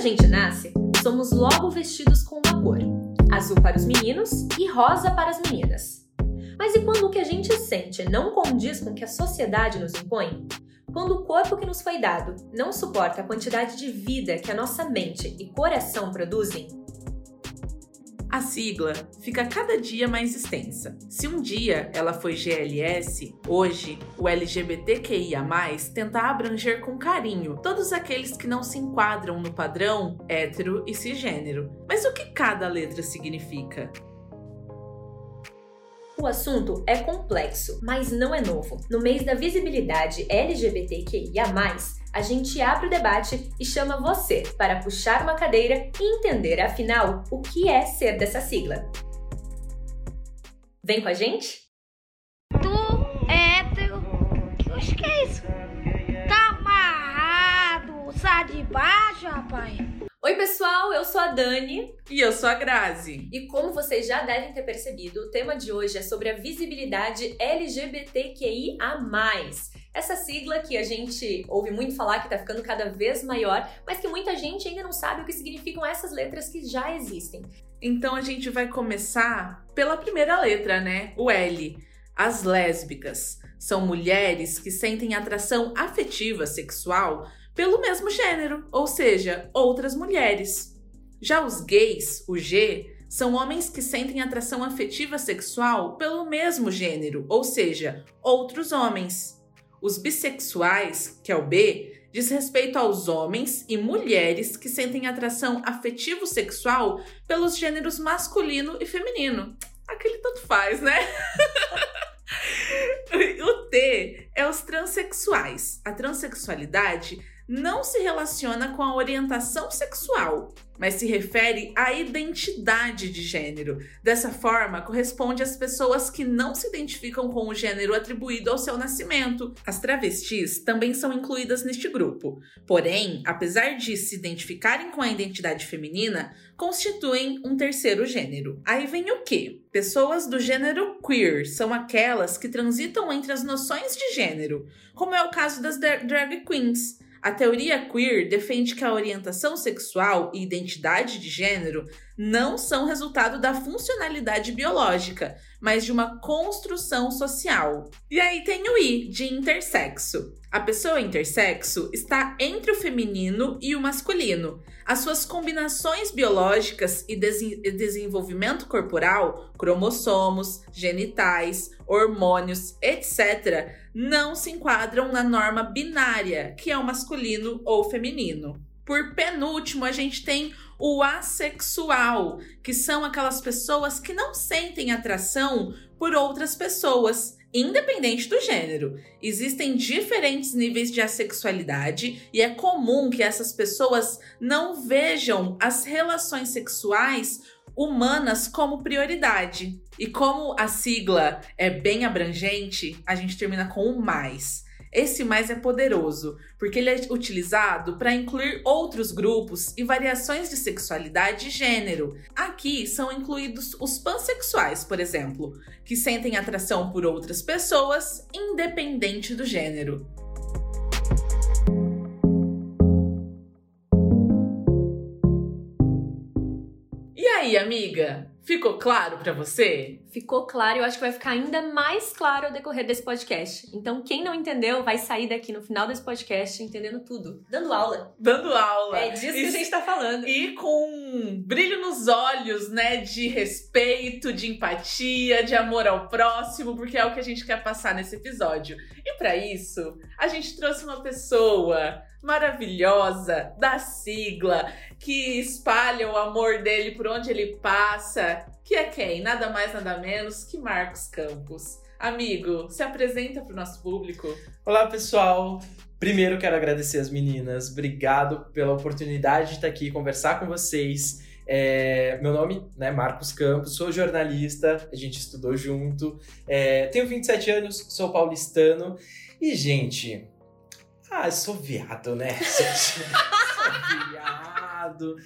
a gente nasce, somos logo vestidos com uma cor: azul para os meninos e rosa para as meninas. Mas e quando o que a gente sente não condiz com o que a sociedade nos impõe? Quando o corpo que nos foi dado não suporta a quantidade de vida que a nossa mente e coração produzem, a sigla fica cada dia mais extensa. Se um dia ela foi GLS, hoje o LGBTQIA+, tenta abranger com carinho todos aqueles que não se enquadram no padrão hétero e cisgênero. Mas o que cada letra significa? O assunto é complexo, mas não é novo. No mês da visibilidade LGBTQIA, a gente abre o debate e chama você para puxar uma cadeira e entender, afinal, o que é ser dessa sigla. Vem com a gente? Tu é hétero. Oxe, que é isso? Tá amarrado. Sai de baixo, rapaz. Oi, pessoal, eu sou a Dani. E eu sou a Grazi. E como vocês já devem ter percebido, o tema de hoje é sobre a visibilidade LGBTQIA. Essa sigla que a gente ouve muito falar que tá ficando cada vez maior, mas que muita gente ainda não sabe o que significam essas letras que já existem. Então a gente vai começar pela primeira letra, né? O L. As lésbicas são mulheres que sentem atração afetiva sexual pelo mesmo gênero, ou seja, outras mulheres. Já os gays, o G, são homens que sentem atração afetiva sexual pelo mesmo gênero, ou seja, outros homens. Os bissexuais, que é o B, diz respeito aos homens e mulheres que sentem atração afetivo-sexual pelos gêneros masculino e feminino. Aquele tanto faz, né? o T é os transexuais. A transexualidade não se relaciona com a orientação sexual, mas se refere à identidade de gênero. Dessa forma, corresponde às pessoas que não se identificam com o gênero atribuído ao seu nascimento. As travestis também são incluídas neste grupo. Porém, apesar de se identificarem com a identidade feminina, constituem um terceiro gênero. Aí vem o que? Pessoas do gênero queer são aquelas que transitam entre as noções de gênero, como é o caso das drag queens. A teoria queer defende que a orientação sexual e identidade de gênero não são resultado da funcionalidade biológica, mas de uma construção social. E aí tem o I, de intersexo. A pessoa intersexo está entre o feminino e o masculino. As suas combinações biológicas e desenvolvimento corporal, cromossomos, genitais, hormônios, etc., não se enquadram na norma binária, que é o masculino ou feminino. Por penúltimo, a gente tem o assexual, que são aquelas pessoas que não sentem atração por outras pessoas, independente do gênero. Existem diferentes níveis de assexualidade e é comum que essas pessoas não vejam as relações sexuais humanas como prioridade. E como a sigla é bem abrangente, a gente termina com o mais. Esse mais é poderoso, porque ele é utilizado para incluir outros grupos e variações de sexualidade e gênero. Aqui são incluídos os pansexuais, por exemplo, que sentem atração por outras pessoas, independente do gênero. Amiga? Ficou claro para você? Ficou claro, eu acho que vai ficar ainda mais claro ao decorrer desse podcast. Então, quem não entendeu, vai sair daqui no final desse podcast entendendo tudo. Dando aula. Dando aula. É disso e, que a gente tá falando. E com um brilho nos olhos, né? De respeito, de empatia, de amor ao próximo, porque é o que a gente quer passar nesse episódio. E para isso, a gente trouxe uma pessoa maravilhosa da sigla que espalha o amor dele por onde ele passa, que é quem? Nada mais, nada menos que Marcos Campos. Amigo, se apresenta para o nosso público. Olá, pessoal. Primeiro quero agradecer as meninas. Obrigado pela oportunidade de estar aqui conversar com vocês. É, meu nome é né, Marcos Campos, sou jornalista, a gente estudou junto. É, tenho 27 anos, sou paulistano. E, gente, ah, sou viado, né? sou viado.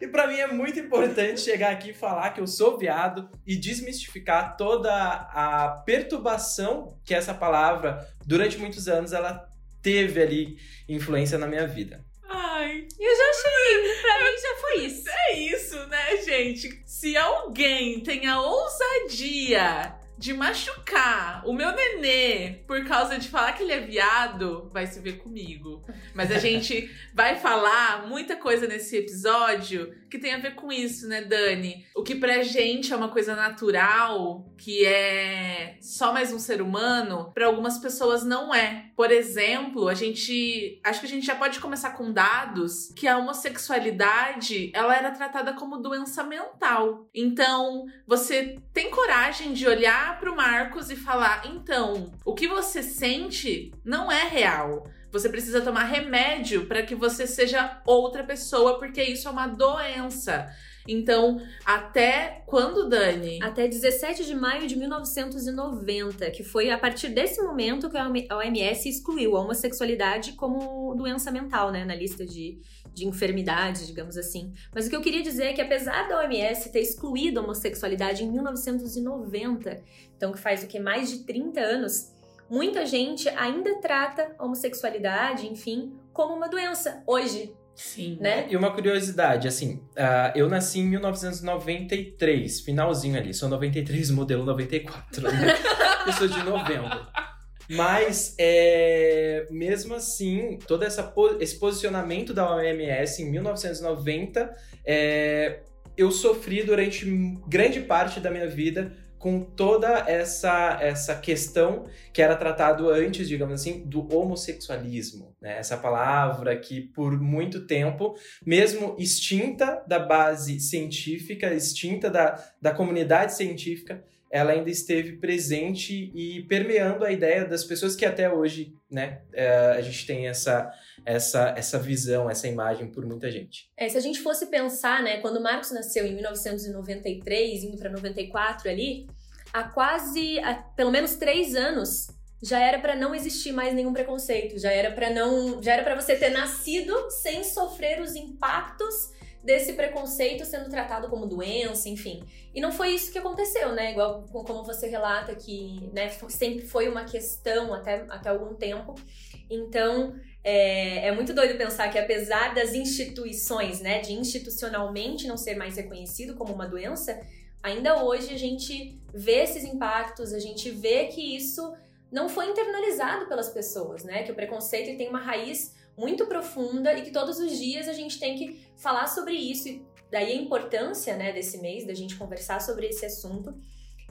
E para mim é muito importante chegar aqui e falar que eu sou viado e desmistificar toda a perturbação que essa palavra, durante muitos anos, ela teve ali influência na minha vida. Ai, eu já achei. Pra mim já foi isso. É isso, né, gente? Se alguém tem a ousadia de machucar o meu nenê por causa de falar que ele é viado, vai se ver comigo. Mas a gente vai falar muita coisa nesse episódio que tem a ver com isso, né, Dani? O que pra gente é uma coisa natural, que é só mais um ser humano, para algumas pessoas não é. Por exemplo, a gente. Acho que a gente já pode começar com dados que a homossexualidade ela era tratada como doença mental. Então, você tem coragem de olhar para o Marcos e falar: então, o que você sente não é real. Você precisa tomar remédio para que você seja outra pessoa, porque isso é uma doença. Então, até quando, Dani? Até 17 de maio de 1990, que foi a partir desse momento que a OMS excluiu a homossexualidade como doença mental, né, na lista de, de enfermidades, digamos assim. Mas o que eu queria dizer é que apesar da OMS ter excluído a homossexualidade em 1990, então que faz o que mais de 30 anos, muita gente ainda trata a homossexualidade, enfim, como uma doença hoje. Sim. Né? E uma curiosidade, assim, uh, eu nasci em 1993, finalzinho ali, sou 93, modelo 94, né? eu sou de novembro. Mas, é, mesmo assim, todo essa, esse posicionamento da OMS em 1990, é, eu sofri durante grande parte da minha vida com toda essa essa questão que era tratado antes, digamos assim, do homossexualismo, né? Essa palavra que por muito tempo, mesmo extinta da base científica, extinta da, da comunidade científica, ela ainda esteve presente e permeando a ideia das pessoas que até hoje, né, é, a gente tem essa, essa, essa visão, essa imagem por muita gente. É, se a gente fosse pensar, né, quando Marcos nasceu em 1993, indo para 94 ali, há quase, há pelo menos três anos, já era para não existir mais nenhum preconceito, já era para não, já era para você ter nascido sem sofrer os impactos desse preconceito sendo tratado como doença, enfim. E não foi isso que aconteceu, né? Igual como você relata que né, sempre foi uma questão até, até algum tempo. Então, é, é, muito doido pensar que apesar das instituições, né, de institucionalmente não ser mais reconhecido como uma doença, ainda hoje a gente vê esses impactos, a gente vê que isso não foi internalizado pelas pessoas, né? Que o preconceito tem uma raiz muito profunda e que todos os dias a gente tem que falar sobre isso. E daí a importância, né, desse mês, da gente conversar sobre esse assunto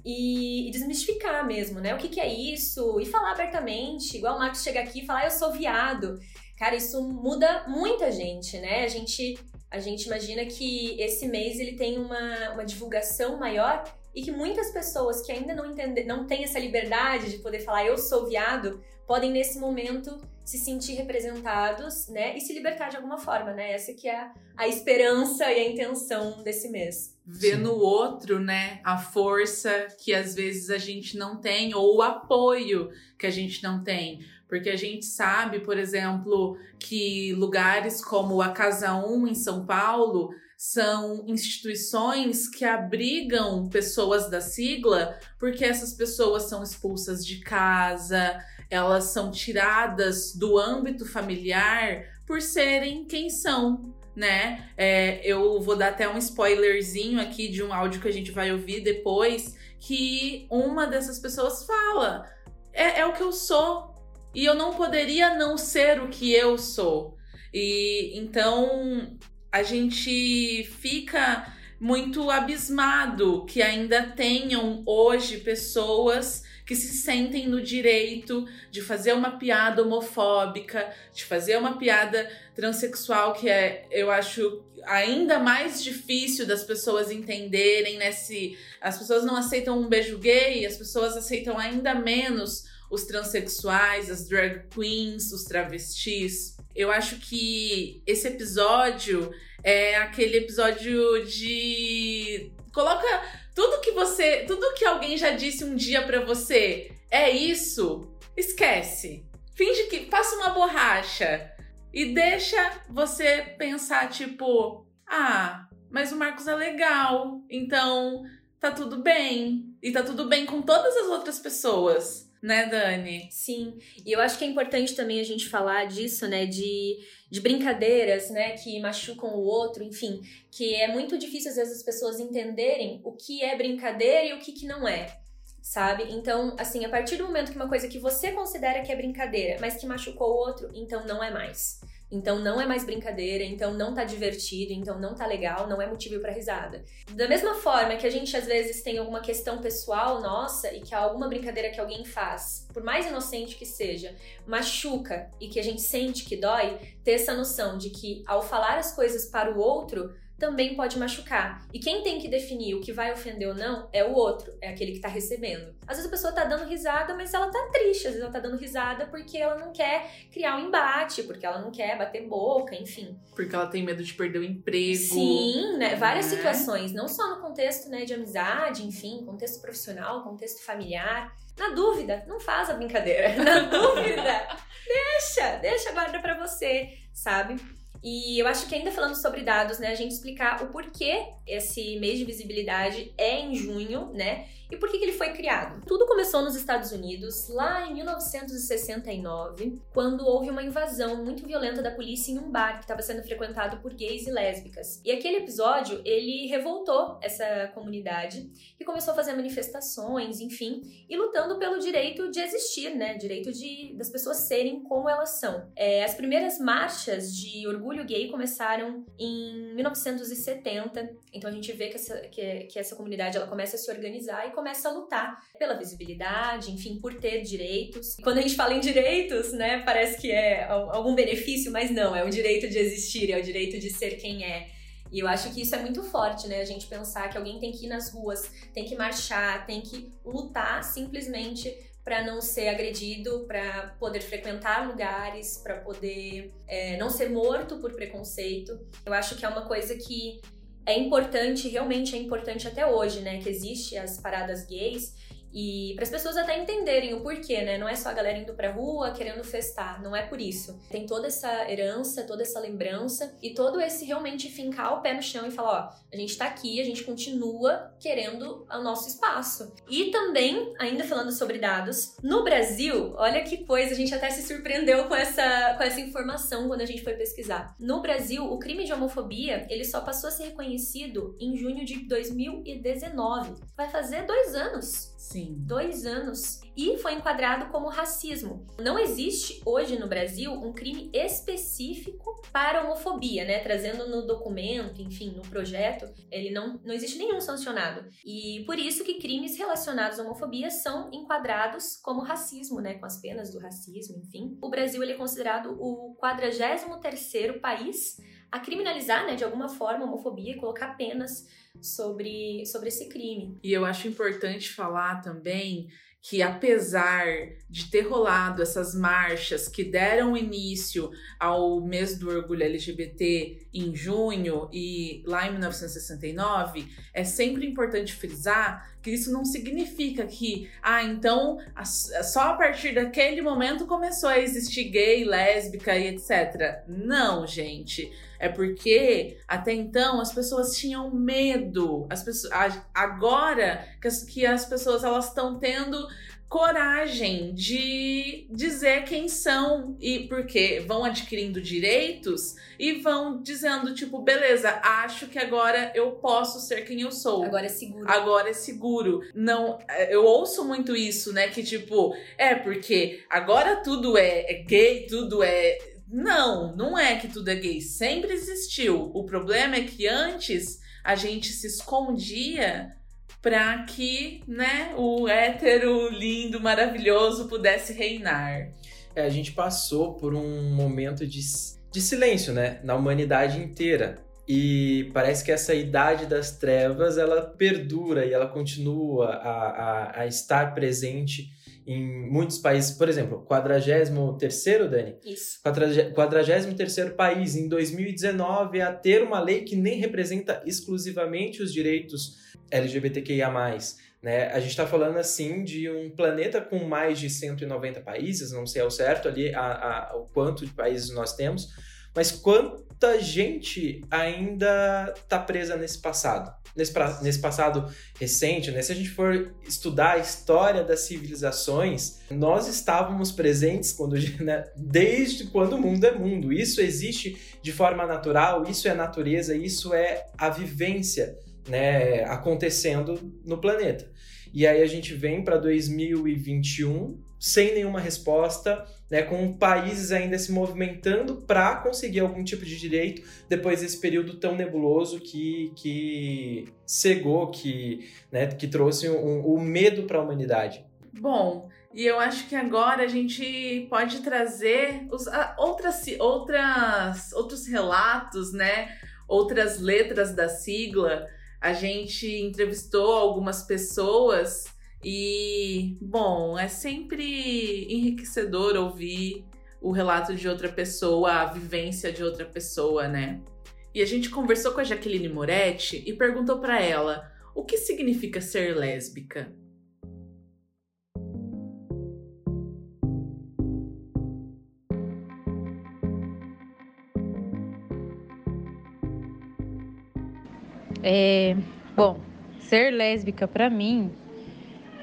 e, desmistificar mesmo, né? O que, que, é isso? E falar abertamente, igual o Marcos chega aqui e falar, ah, eu sou viado. Cara, isso muda muita gente, né? A gente, a gente imagina que esse mês ele tem uma, uma divulgação maior e que muitas pessoas que ainda não entendem, não têm essa liberdade de poder falar eu sou viado, podem nesse momento se sentir representados, né, e se libertar de alguma forma, né? Essa que é a, esperança e a intenção desse mês. Ver no outro, né, a força que às vezes a gente não tem ou o apoio que a gente não tem. Porque a gente sabe, por exemplo, que lugares como a Casa 1 em São Paulo são instituições que abrigam pessoas da sigla, porque essas pessoas são expulsas de casa, elas são tiradas do âmbito familiar por serem quem são, né? É, eu vou dar até um spoilerzinho aqui de um áudio que a gente vai ouvir depois, que uma dessas pessoas fala: é, é o que eu sou, e eu não poderia não ser o que eu sou. E então a gente fica muito abismado que ainda tenham hoje pessoas que se sentem no direito de fazer uma piada homofóbica, de fazer uma piada transexual, que é, eu acho, ainda mais difícil das pessoas entenderem, né? Se as pessoas não aceitam um beijo gay, as pessoas aceitam ainda menos os transexuais, as drag queens, os travestis. Eu acho que esse episódio é aquele episódio de. Coloca tudo que você. Tudo que alguém já disse um dia para você é isso. Esquece. Finge que. Passa uma borracha. E deixa você pensar, tipo, ah, mas o Marcos é legal. Então tá tudo bem. E tá tudo bem com todas as outras pessoas. Né, Dani? Sim, e eu acho que é importante também a gente falar disso, né, de, de brincadeiras, né, que machucam o outro, enfim, que é muito difícil às vezes as pessoas entenderem o que é brincadeira e o que, que não é. Sabe? Então, assim, a partir do momento que uma coisa que você considera que é brincadeira, mas que machucou o outro, então não é mais. Então não é mais brincadeira, então não tá divertido, então não tá legal, não é motivo para risada. Da mesma forma que a gente às vezes tem alguma questão pessoal nossa e que alguma brincadeira que alguém faz, por mais inocente que seja, machuca e que a gente sente que dói, ter essa noção de que ao falar as coisas para o outro, também pode machucar. E quem tem que definir o que vai ofender ou não é o outro, é aquele que tá recebendo. Às vezes a pessoa tá dando risada, mas ela tá triste, às vezes ela tá dando risada porque ela não quer criar um embate, porque ela não quer bater boca, enfim. Porque ela tem medo de perder o emprego. Sim, né? Várias né? situações, não só no contexto né, de amizade, enfim, contexto profissional, contexto familiar. Na dúvida, não faz a brincadeira. Na dúvida, deixa, deixa guarda para você, sabe? E eu acho que ainda falando sobre dados, né, a gente explicar o porquê esse mês de visibilidade é em junho, né? E por que, que ele foi criado? Tudo começou nos Estados Unidos, lá em 1969, quando houve uma invasão muito violenta da polícia em um bar que estava sendo frequentado por gays e lésbicas. E aquele episódio, ele revoltou essa comunidade e começou a fazer manifestações, enfim, e lutando pelo direito de existir, né? Direito de, das pessoas serem como elas são. É, as primeiras marchas de orgulho gay começaram em 1970, então a gente vê que essa, que, que essa comunidade ela começa a se organizar e começa a lutar pela visibilidade, enfim, por ter direitos. Quando a gente fala em direitos, né, parece que é algum benefício, mas não, é o direito de existir, é o direito de ser quem é. E eu acho que isso é muito forte, né? A gente pensar que alguém tem que ir nas ruas, tem que marchar, tem que lutar simplesmente para não ser agredido, para poder frequentar lugares, para poder é, não ser morto por preconceito. Eu acho que é uma coisa que é importante, realmente é importante até hoje, né? Que existe as paradas gays e para as pessoas até entenderem o porquê, né? Não é só a galera indo pra rua querendo festar, não é por isso. Tem toda essa herança, toda essa lembrança e todo esse realmente fincar o pé no chão e falar: ó, a gente tá aqui, a gente continua querendo o nosso espaço. E também, ainda falando sobre dados, no Brasil, olha que coisa, a gente até se surpreendeu com essa, com essa informação quando a gente foi pesquisar. No Brasil, o crime de homofobia ele só passou a ser reconhecido em junho de 2019. Vai fazer dois anos. Sim. Dois anos. E foi enquadrado como racismo. Não existe hoje no Brasil um crime específico para homofobia, né? Trazendo no documento, enfim, no projeto, ele não, não existe nenhum sancionado. E por isso que crimes relacionados à homofobia são enquadrados como racismo, né? Com as penas do racismo, enfim. O Brasil ele é considerado o 43º país a criminalizar, né, de alguma forma, a homofobia e colocar penas sobre, sobre esse crime. E eu acho importante falar também que apesar de ter rolado essas marchas que deram início ao mês do orgulho LGBT em junho e lá em 1969, é sempre importante frisar que isso não significa que, ah, então só a partir daquele momento começou a existir gay, lésbica e etc. Não, gente. É porque até então as pessoas tinham medo. As pessoas, agora que as, que as pessoas elas estão tendo coragem de dizer quem são e porque vão adquirindo direitos e vão dizendo tipo, beleza, acho que agora eu posso ser quem eu sou. Agora é seguro. Agora é seguro. Não, eu ouço muito isso, né, que tipo, é porque agora tudo é, é gay, tudo é não, não é que tudo é gay, sempre existiu. O problema é que antes a gente se escondia para que, né, o hétero lindo, maravilhoso pudesse reinar. É, a gente passou por um momento de, de silêncio, né, na humanidade inteira. E parece que essa idade das trevas ela perdura e ela continua a, a, a estar presente em muitos países, por exemplo, 43º, Dani? Isso. 43º país em 2019 a ter uma lei que nem representa exclusivamente os direitos LGBTQIA+. Né? A gente está falando assim de um planeta com mais de 190 países, não sei ao certo ali a, a, o quanto de países nós temos, Mas quanta gente ainda está presa nesse passado? Nesse, nesse passado recente, né? se a gente for estudar a história das civilizações, nós estávamos presentes quando, né? desde quando o mundo é mundo. Isso existe de forma natural, isso é natureza, isso é a vivência né, acontecendo no planeta. E aí a gente vem para 2021 sem nenhuma resposta, né, com países ainda se movimentando para conseguir algum tipo de direito depois desse período tão nebuloso que, que cegou, que, né, que trouxe o um, um medo para a humanidade. Bom, e eu acho que agora a gente pode trazer os, outras, outras, outros relatos, né? Outras letras da sigla a gente entrevistou algumas pessoas e, bom, é sempre enriquecedor ouvir o relato de outra pessoa, a vivência de outra pessoa, né? E a gente conversou com a Jaqueline Moretti e perguntou para ela o que significa ser lésbica. É, bom, ser lésbica para mim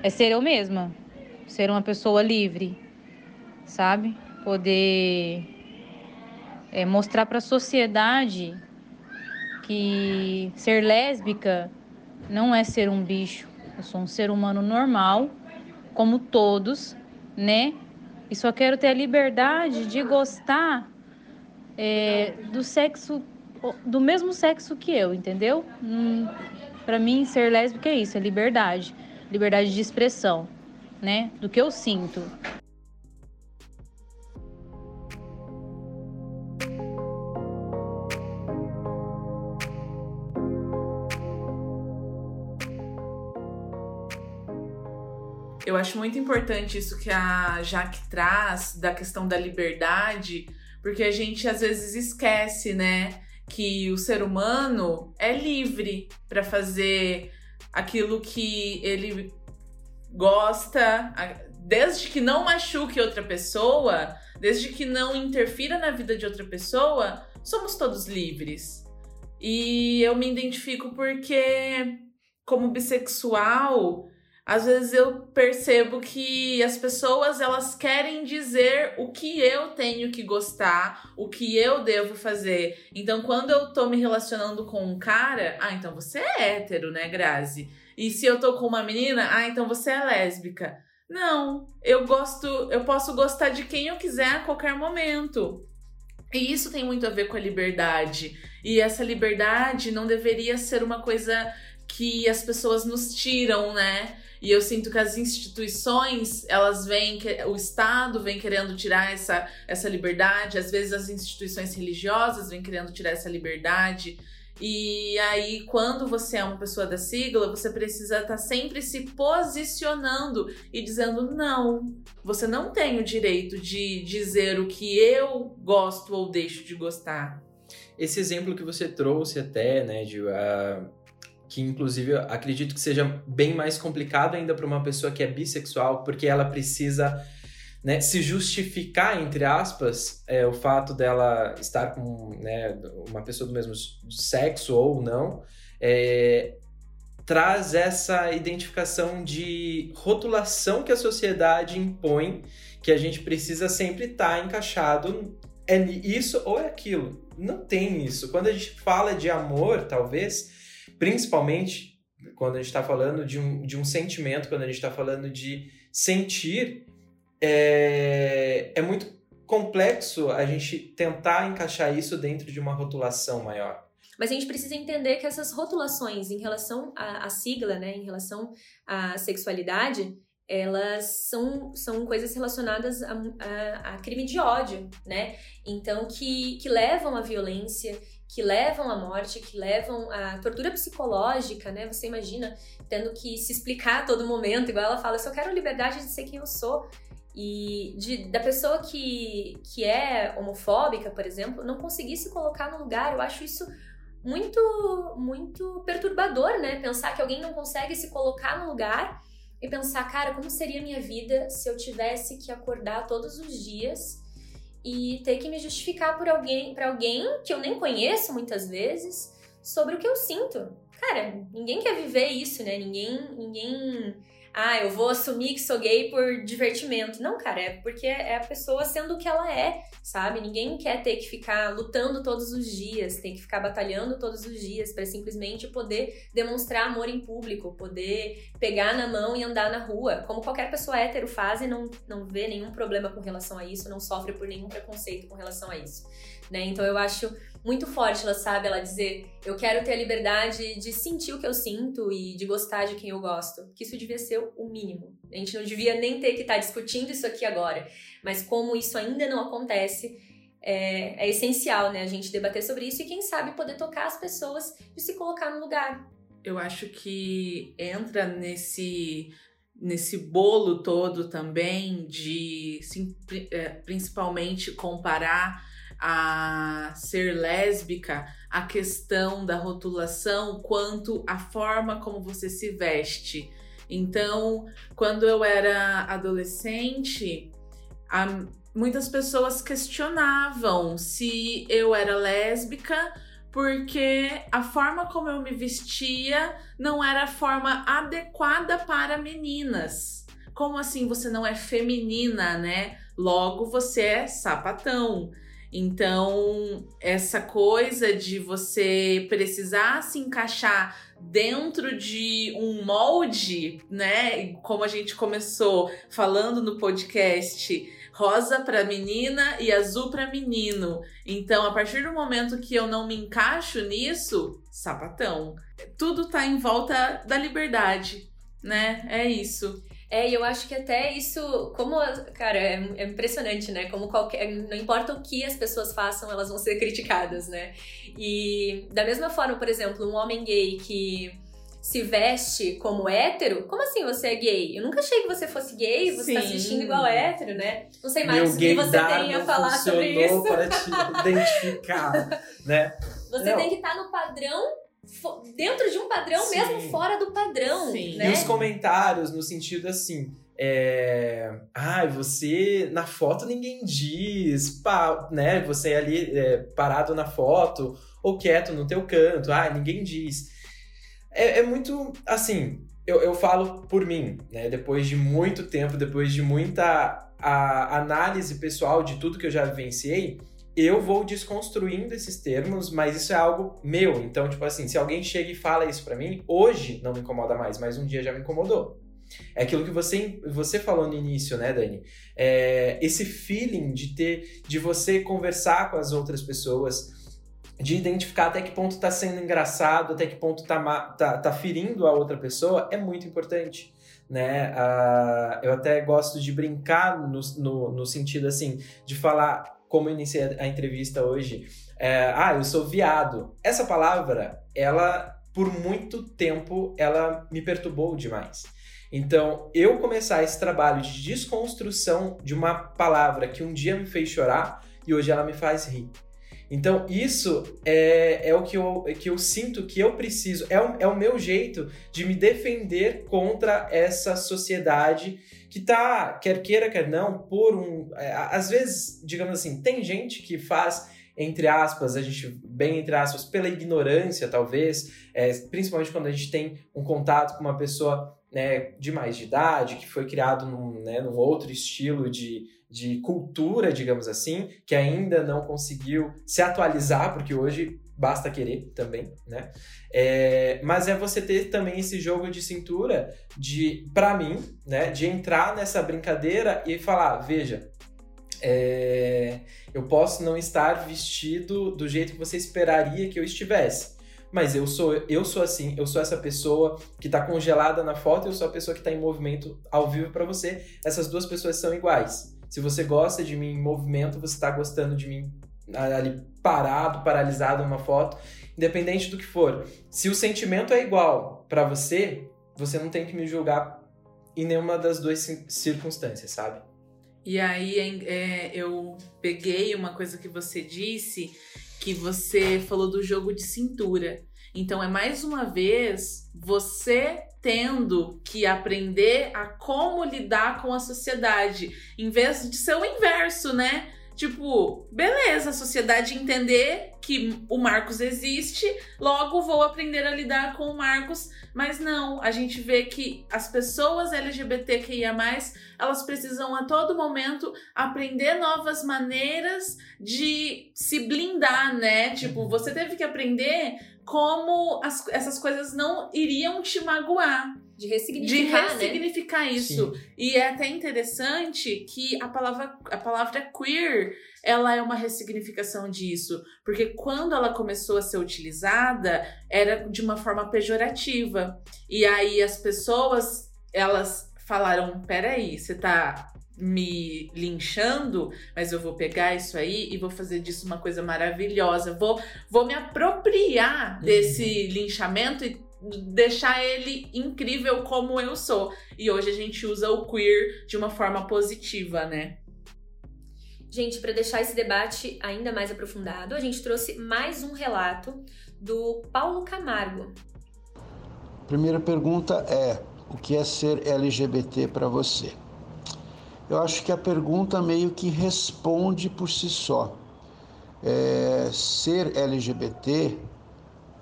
é ser eu mesma, ser uma pessoa livre, sabe? Poder é, mostrar para a sociedade que ser lésbica não é ser um bicho. Eu sou um ser humano normal, como todos, né? E só quero ter a liberdade de gostar é, do sexo do mesmo sexo que eu, entendeu? Hum, para mim, ser lésbica é isso, é liberdade. Liberdade de expressão, né? Do que eu sinto. Eu acho muito importante isso que a Jaque traz da questão da liberdade, porque a gente às vezes esquece, né? que o ser humano é livre para fazer aquilo que ele gosta, desde que não machuque outra pessoa, desde que não interfira na vida de outra pessoa, somos todos livres. E eu me identifico porque, como bissexual, às vezes eu percebo que as pessoas elas querem dizer o que eu tenho que gostar, o que eu devo fazer. Então, quando eu tô me relacionando com um cara, ah, então você é hétero, né, Grazi? E se eu tô com uma menina, ah, então você é lésbica. Não, eu gosto, eu posso gostar de quem eu quiser a qualquer momento. E isso tem muito a ver com a liberdade. E essa liberdade não deveria ser uma coisa que as pessoas nos tiram, né? E eu sinto que as instituições, elas vêm, o Estado vem querendo tirar essa, essa liberdade, às vezes as instituições religiosas vêm querendo tirar essa liberdade. E aí, quando você é uma pessoa da sigla, você precisa estar tá sempre se posicionando e dizendo: não, você não tem o direito de dizer o que eu gosto ou deixo de gostar. Esse exemplo que você trouxe até, né, de uh, que inclusive eu acredito que seja bem mais complicado ainda para uma pessoa que é bissexual, porque ela precisa né, se justificar, entre aspas, é, o fato dela estar com né, uma pessoa do mesmo sexo ou não, é, traz essa identificação de rotulação que a sociedade impõe, que a gente precisa sempre estar tá encaixado é isso ou é aquilo. Não tem isso. Quando a gente fala de amor, talvez, principalmente quando a gente está falando de um, de um sentimento, quando a gente está falando de sentir, é, é muito complexo a gente tentar encaixar isso dentro de uma rotulação maior. Mas a gente precisa entender que essas rotulações em relação à, sigla, né, em relação à sexualidade, elas são, são coisas relacionadas a, a, a, crime de ódio, né? Então, que, que levam à violência, que levam à morte, que levam à tortura psicológica, né? Você imagina tendo que se explicar a todo momento, igual ela fala, eu só quero liberdade de ser quem eu sou. E de, da pessoa que, que é homofóbica, por exemplo, não conseguir se colocar no lugar, eu acho isso muito, muito perturbador, né? Pensar que alguém não consegue se colocar no lugar e pensar, cara, como seria a minha vida se eu tivesse que acordar todos os dias e ter que me justificar por alguém, para alguém que eu nem conheço muitas vezes sobre o que eu sinto. Cara, ninguém quer viver isso, né? Ninguém, ninguém ah, eu vou assumir que sou gay por divertimento. Não, cara, é porque é a pessoa sendo o que ela é, sabe? Ninguém quer ter que ficar lutando todos os dias, tem que ficar batalhando todos os dias para simplesmente poder demonstrar amor em público, poder pegar na mão e andar na rua, como qualquer pessoa hétero faz e não, não vê nenhum problema com relação a isso, não sofre por nenhum preconceito com relação a isso. Né? Então eu acho muito forte, ela sabe, ela dizer, eu quero ter a liberdade de sentir o que eu sinto e de gostar de quem eu gosto. Que isso devia ser o mínimo. A gente não devia nem ter que estar tá discutindo isso aqui agora. Mas como isso ainda não acontece, é, é, essencial, né? A gente debater sobre isso e quem sabe poder tocar as pessoas de se colocar no lugar. Eu acho que entra nesse nesse bolo todo também de é, principalmente comparar a ser lésbica a questão da rotulação quanto a forma como você se veste. Então, quando eu era adolescente, a, muitas pessoas questionavam se eu era lésbica porque a forma como eu me vestia não era a forma adequada para meninas. Como assim você não é feminina, né? Logo você é sapatão. Então, essa coisa de você precisar se encaixar dentro de um molde, né? Como a gente começou falando no podcast, rosa para menina e azul para menino. Então, a partir do momento que eu não me encaixo nisso, sapatão. Tudo tá em volta da liberdade, né? É isso. É, e eu acho que até isso, como, cara, é, é, impressionante, né? Como qualquer. Não importa o que as pessoas façam, elas vão ser criticadas, né? E da mesma forma, por exemplo, um homem gay que se veste como hétero, como assim você é gay? Eu nunca achei que você fosse gay, você Sim. tá se vestindo igual hétero, né? Não sei mais o que você tem a falar sobre isso. para te identificar, né? Você Não. tem que estar tá no padrão dentro de um padrão, Sim. mesmo fora do padrão. Sim. Né? E os comentários, no sentido assim. É... Ah, você na foto ninguém diz, pá, né? Você ali é, parado na foto ou quieto no teu canto, ah, ninguém diz. É, é muito assim. Eu, eu falo por mim, né? Depois de muito tempo, depois de muita a, análise pessoal de tudo que eu já vivenciei, eu vou desconstruindo esses termos, mas isso é algo meu. Então, tipo assim, se alguém chega e fala isso para mim, hoje não me incomoda mais, mas um dia já me incomodou. É aquilo que você, você falou no início, né, Dani? É esse feeling de ter, de você conversar com as outras pessoas, de identificar até que ponto tá sendo engraçado, até que ponto tá, tá, tá ferindo a outra pessoa, é muito importante. Né? Uh, eu até gosto de brincar no, no, no sentido assim, de falar como eu iniciei a entrevista hoje, é, ah, eu sou viado. Essa palavra, ela, por muito tempo, ela me perturbou demais. Então, eu começar esse trabalho de desconstrução de uma palavra que um dia me fez chorar e hoje ela me faz rir. Então, isso é, é o que eu, é que eu sinto que eu preciso, é o, é o meu jeito de me defender contra essa sociedade que tá, quer queira, quer não, por um. É, às vezes, digamos assim, tem gente que faz entre aspas, a gente, bem entre aspas, pela ignorância, talvez, é, principalmente quando a gente tem um contato com uma pessoa né, de mais de idade, que foi criado num, né, num outro estilo de, de cultura, digamos assim, que ainda não conseguiu se atualizar, porque hoje basta querer também, né? É, mas é você ter também esse jogo de cintura de, para mim, né, de entrar nessa brincadeira e falar, veja, é, eu posso não estar vestido do jeito que você esperaria que eu estivesse. Mas eu sou, eu sou assim, eu sou essa pessoa que está congelada na foto, eu sou a pessoa que está em movimento ao vivo para você. Essas duas pessoas são iguais. Se você gosta de mim em movimento, você está gostando de mim ali parado, paralisado numa foto, independente do que for. Se o sentimento é igual para você, você não tem que me julgar em nenhuma das duas circunstâncias, sabe? E aí é, eu peguei uma coisa que você disse, que você falou do jogo de cintura. Então é mais uma vez você tendo que aprender a como lidar com a sociedade, em vez de ser o inverso, né? Tipo, beleza, a sociedade entender que o Marcos existe, logo vou aprender a lidar com o Marcos, mas não, a gente vê que as pessoas LGBTQIA+, elas precisam a todo momento aprender novas maneiras de se blindar, né? Tipo, você teve que aprender como as- essas coisas não iriam te magoar De de ressignificar, né? ressignificar isso. E é até interessante que a palavra, a palavra queer ela é uma ressignificação disso. Porque quando ela começou a ser utilizada, era de uma forma pejorativa. E aí as pessoas, elas falaram: peraí, você tá me linchando, mas eu vou pegar isso aí e vou fazer disso uma coisa maravilhosa. Vou, vou me apropriar Uhum. desse linchamento e deixar ele incrível como eu sou. E hoje a gente usa o queer de uma forma positiva, né? Gente, para deixar esse debate ainda mais aprofundado, a gente trouxe mais um relato do Paulo Camargo. Primeira pergunta é: o que é ser LGBT para você? Eu acho que a pergunta meio que responde por si só. É, ser LGBT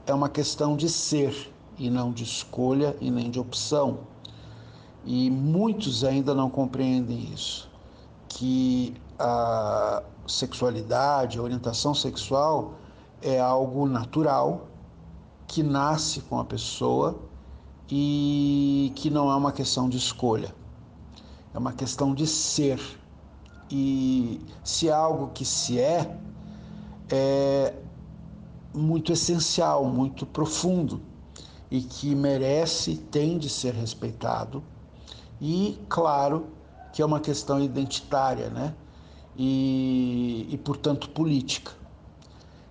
é uma questão de ser e não de escolha e nem de opção. E muitos ainda não compreendem isso, que a sexualidade, a orientação sexual é algo natural que nasce com a pessoa e que não é uma questão de escolha, é uma questão de ser. E se é algo que se é, é muito essencial, muito profundo e que merece, tem de ser respeitado. E, claro, que é uma questão identitária, né? E, e portanto, política.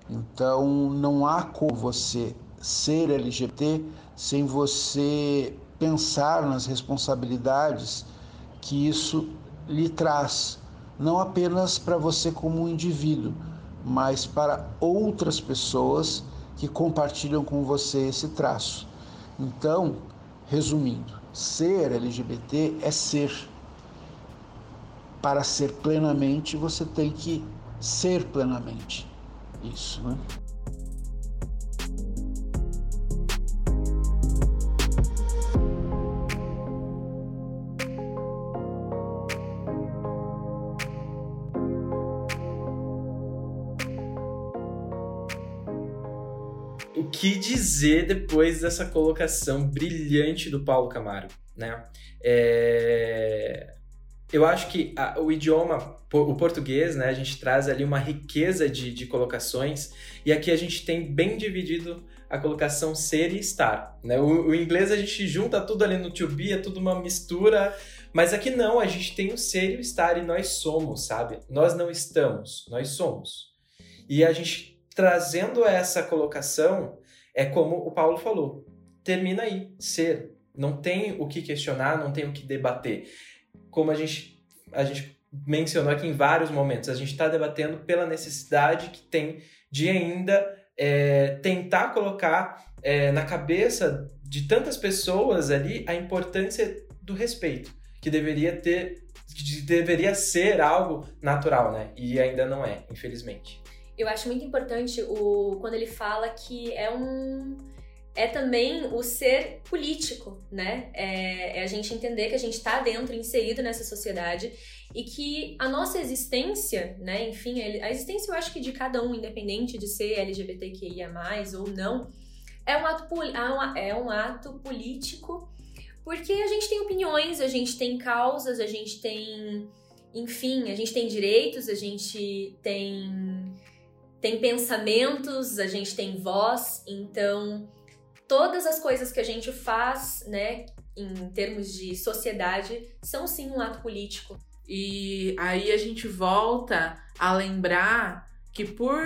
Então, não há como você ser LGBT sem você pensar nas responsabilidades que isso lhe traz, não apenas para você como um indivíduo, mas para outras pessoas que compartilham com você esse traço. Então, resumindo, ser LGBT é ser. Para ser plenamente, você tem que ser plenamente. Isso, né? Dizer depois dessa colocação brilhante do Paulo Camargo, né? É, Eu acho que a- o idioma, o português, né, a gente traz ali uma riqueza de, de colocações e aqui a gente tem bem dividido a colocação ser e estar, né? O, o inglês a gente junta tudo ali no to be, é tudo uma mistura, mas aqui não, a gente tem o ser e o estar e nós somos, sabe? Nós não estamos, nós somos. E a gente trazendo essa colocação, é como o Paulo falou, termina aí, ser. Não tem o que questionar, não tem o que debater. Como a gente, a gente mencionou aqui em vários momentos, a gente está debatendo pela necessidade que tem de ainda é, tentar colocar é, na cabeça de tantas pessoas ali a importância do respeito, que deveria ter, que deveria ser algo natural, né? E ainda não é, infelizmente. Eu acho muito importante o quando ele fala que é um é também o ser político, né? É, é a gente entender que a gente está dentro, inserido nessa sociedade e que a nossa existência, né? Enfim, a existência eu acho que de cada um, independente de ser LGBTQIA+, ou não, é um ato, é um ato político porque a gente tem opiniões, a gente tem causas, a gente tem... Enfim, a gente tem direitos, a gente tem tem pensamentos, a gente tem voz, então todas as coisas que a gente faz, né, em termos de sociedade, são sim um ato político. E aí a gente volta a lembrar que por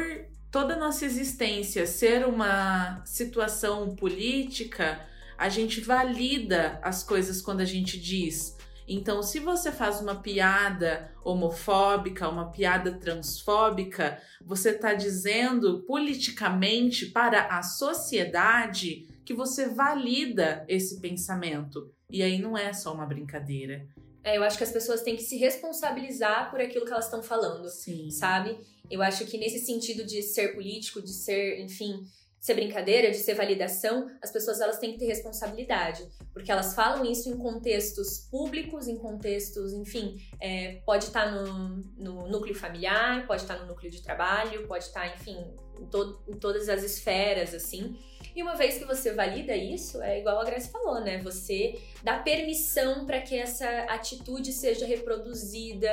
toda a nossa existência ser uma situação política, a gente valida as coisas quando a gente diz. Então, se você faz uma piada homofóbica, uma piada transfóbica, você está dizendo politicamente para a sociedade que você valida esse pensamento. E aí não é só uma brincadeira. É, eu acho que as pessoas têm que se responsabilizar por aquilo que elas estão falando, Sim. sabe? Eu acho que nesse sentido de ser político, de ser, enfim, ser brincadeira, de ser validação, as pessoas elas têm que ter responsabilidade, porque elas falam isso em contextos públicos, em contextos, enfim, é, pode estar no, no, núcleo familiar, pode estar no núcleo de trabalho, pode estar, enfim, em, to em todas as esferas, assim. E uma vez que você valida isso, é igual a Grace falou, né? Você dá permissão para que essa atitude seja reproduzida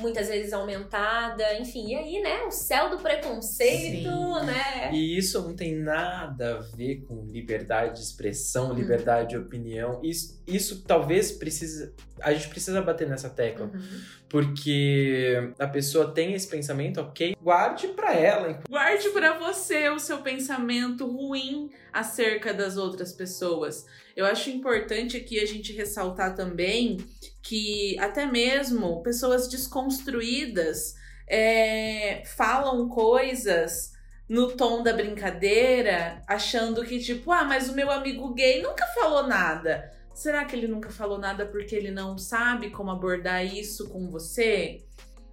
muitas vezes aumentada, enfim, e aí, né, o céu do preconceito, Sim. né? E isso não tem nada a ver com liberdade de expressão, liberdade de opinião. Isso, isso talvez precise. A gente precisa bater nessa tecla. Uhum. Porque a pessoa tem esse pensamento, ok, guarde pra ela. Guarde para você o seu pensamento ruim acerca das outras pessoas. Eu acho importante aqui a gente ressaltar também que até mesmo pessoas desconstruídas é, falam coisas no tom da brincadeira, achando que, tipo, ah, mas o meu amigo gay nunca falou nada. Será que ele nunca falou nada porque ele não sabe como abordar isso com você?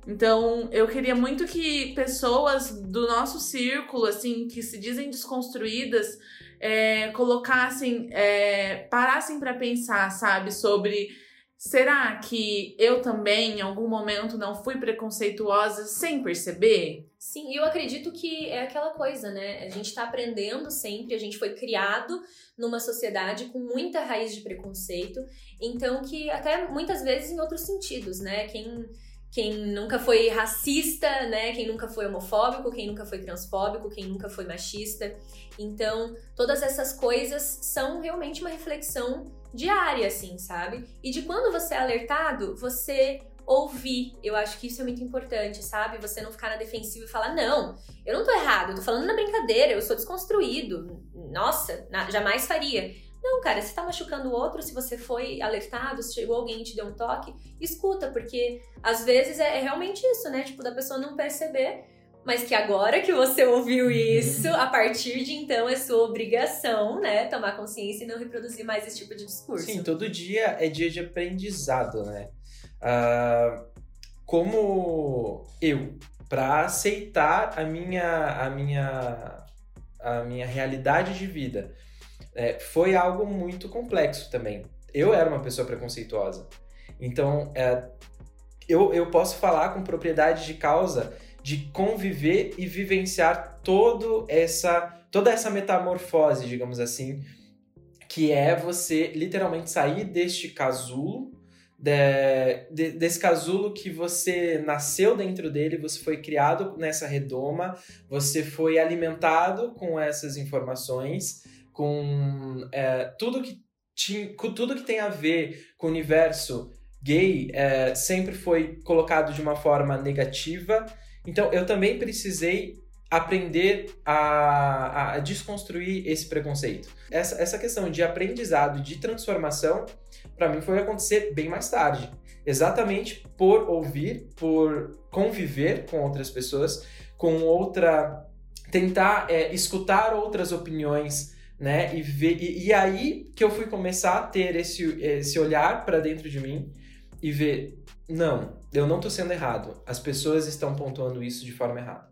Então, eu queria muito que pessoas do nosso círculo, assim, que se dizem desconstruídas, é, colocassem, é, parassem para pensar, sabe, sobre será que eu também, em algum momento, não fui preconceituosa sem perceber? Sim, eu acredito que é aquela coisa, né? A gente tá aprendendo sempre, a gente foi criado numa sociedade com muita raiz de preconceito, então que até muitas vezes em outros sentidos, né? Quem quem nunca foi racista, né? Quem nunca foi homofóbico, quem nunca foi transfóbico, quem nunca foi machista. Então, todas essas coisas são realmente uma reflexão diária, assim, sabe? E de quando você é alertado, você ouvir. Eu acho que isso é muito importante, sabe? Você não ficar na defensiva e falar, não, eu não tô errado, eu tô falando na brincadeira, eu sou desconstruído. Nossa, na, jamais faria. Não, cara, se tá machucando o outro, se você foi alertado, se chegou alguém e te deu um toque, escuta, porque às vezes é, é realmente isso, né? Tipo, da pessoa não perceber, mas que agora que você ouviu isso, a partir de então é sua obrigação, né? Tomar consciência e não reproduzir mais esse tipo de discurso. Sim, todo dia é dia de aprendizado, né? Ah, como eu, para aceitar a minha, a minha, a minha realidade de vida, é, foi algo muito complexo também. Eu era uma pessoa preconceituosa. Então, é, eu, eu posso falar com propriedade de causa de conviver e vivenciar todo essa, toda essa metamorfose, digamos assim, que é você literalmente sair deste casulo, de, de, desse casulo que você nasceu dentro dele, você foi criado nessa redoma, você foi alimentado com essas informações, com é, tudo que com tudo que tem a ver com o universo gay é, sempre foi colocado de uma forma negativa. Então eu também precisei aprender a, a desconstruir esse preconceito. Essa, essa questão de aprendizado, de transformação, para mim foi acontecer bem mais tarde. Exatamente por ouvir, por conviver com outras pessoas, com outra. tentar é, escutar outras opiniões né? E, ver, e, e, aí que eu fui começar a ter esse, esse olhar para dentro de mim e ver, não, eu não tô sendo errado. As pessoas estão pontuando isso de forma errada.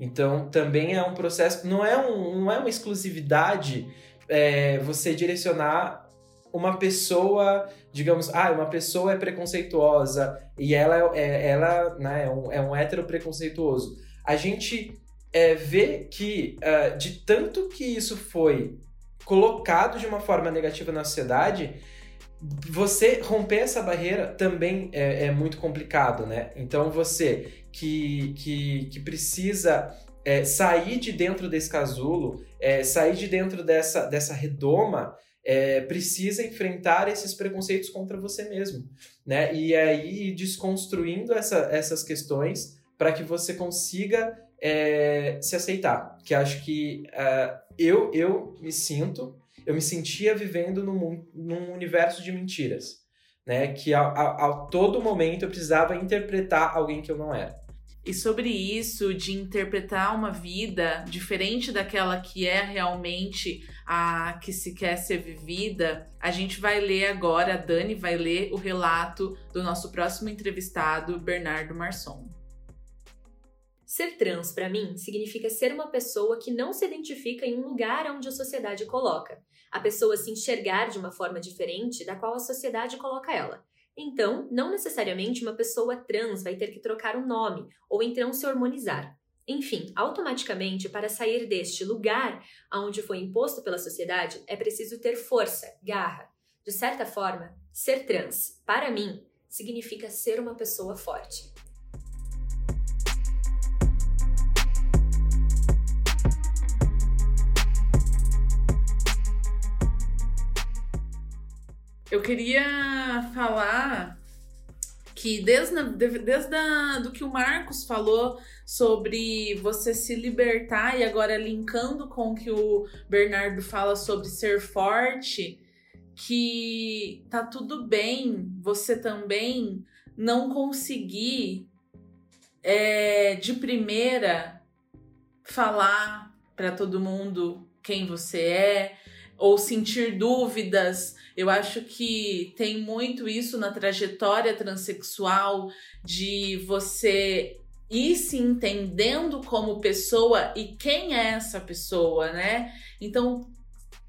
Então, também é um processo, não é, um, não é uma exclusividade é, você direcionar uma pessoa, digamos, ah, uma pessoa é preconceituosa e ela é, ela, né, é um, é um hétero preconceituoso. A gente é, vê que uh, de tanto que isso foi colocado de uma forma negativa na sociedade, você romper essa barreira também é, é muito complicado, né? Então você que, que, que precisa é, sair de dentro desse casulo, é, sair de dentro dessa, dessa redoma, é, precisa enfrentar esses preconceitos contra você mesmo, né? E aí desconstruindo essa, essas questões para que você consiga é, se aceitar. Que acho que uh, eu, eu me sinto, eu me sentia vivendo num, num universo de mentiras. Né? Que a, a, a todo momento eu precisava interpretar alguém que eu não era. E sobre isso de interpretar uma vida diferente daquela que é realmente a que se quer ser vivida, a gente vai ler agora, a Dani vai ler o relato do nosso próximo entrevistado, Bernardo Marçom. Ser trans, para mim, significa ser uma pessoa que não se identifica em um lugar onde a sociedade coloca. A pessoa se enxergar de uma forma diferente da qual a sociedade coloca ela. Então, não necessariamente uma pessoa trans vai ter que trocar o um nome ou então se hormonizar. Enfim, automaticamente, para sair deste lugar aonde foi imposto pela sociedade, é preciso ter força, garra. De certa forma, ser trans, para mim, significa ser uma pessoa forte. Eu queria falar que desde, desde a, do que o Marcos falou sobre você se libertar e agora linkando com o que o Bernardo fala sobre ser forte, que tá tudo bem você também não conseguir é, de primeira falar para todo mundo quem você é ou sentir dúvidas eu acho que tem muito isso na trajetória transexual de você ir se entendendo como pessoa e quem é essa pessoa, né? Então,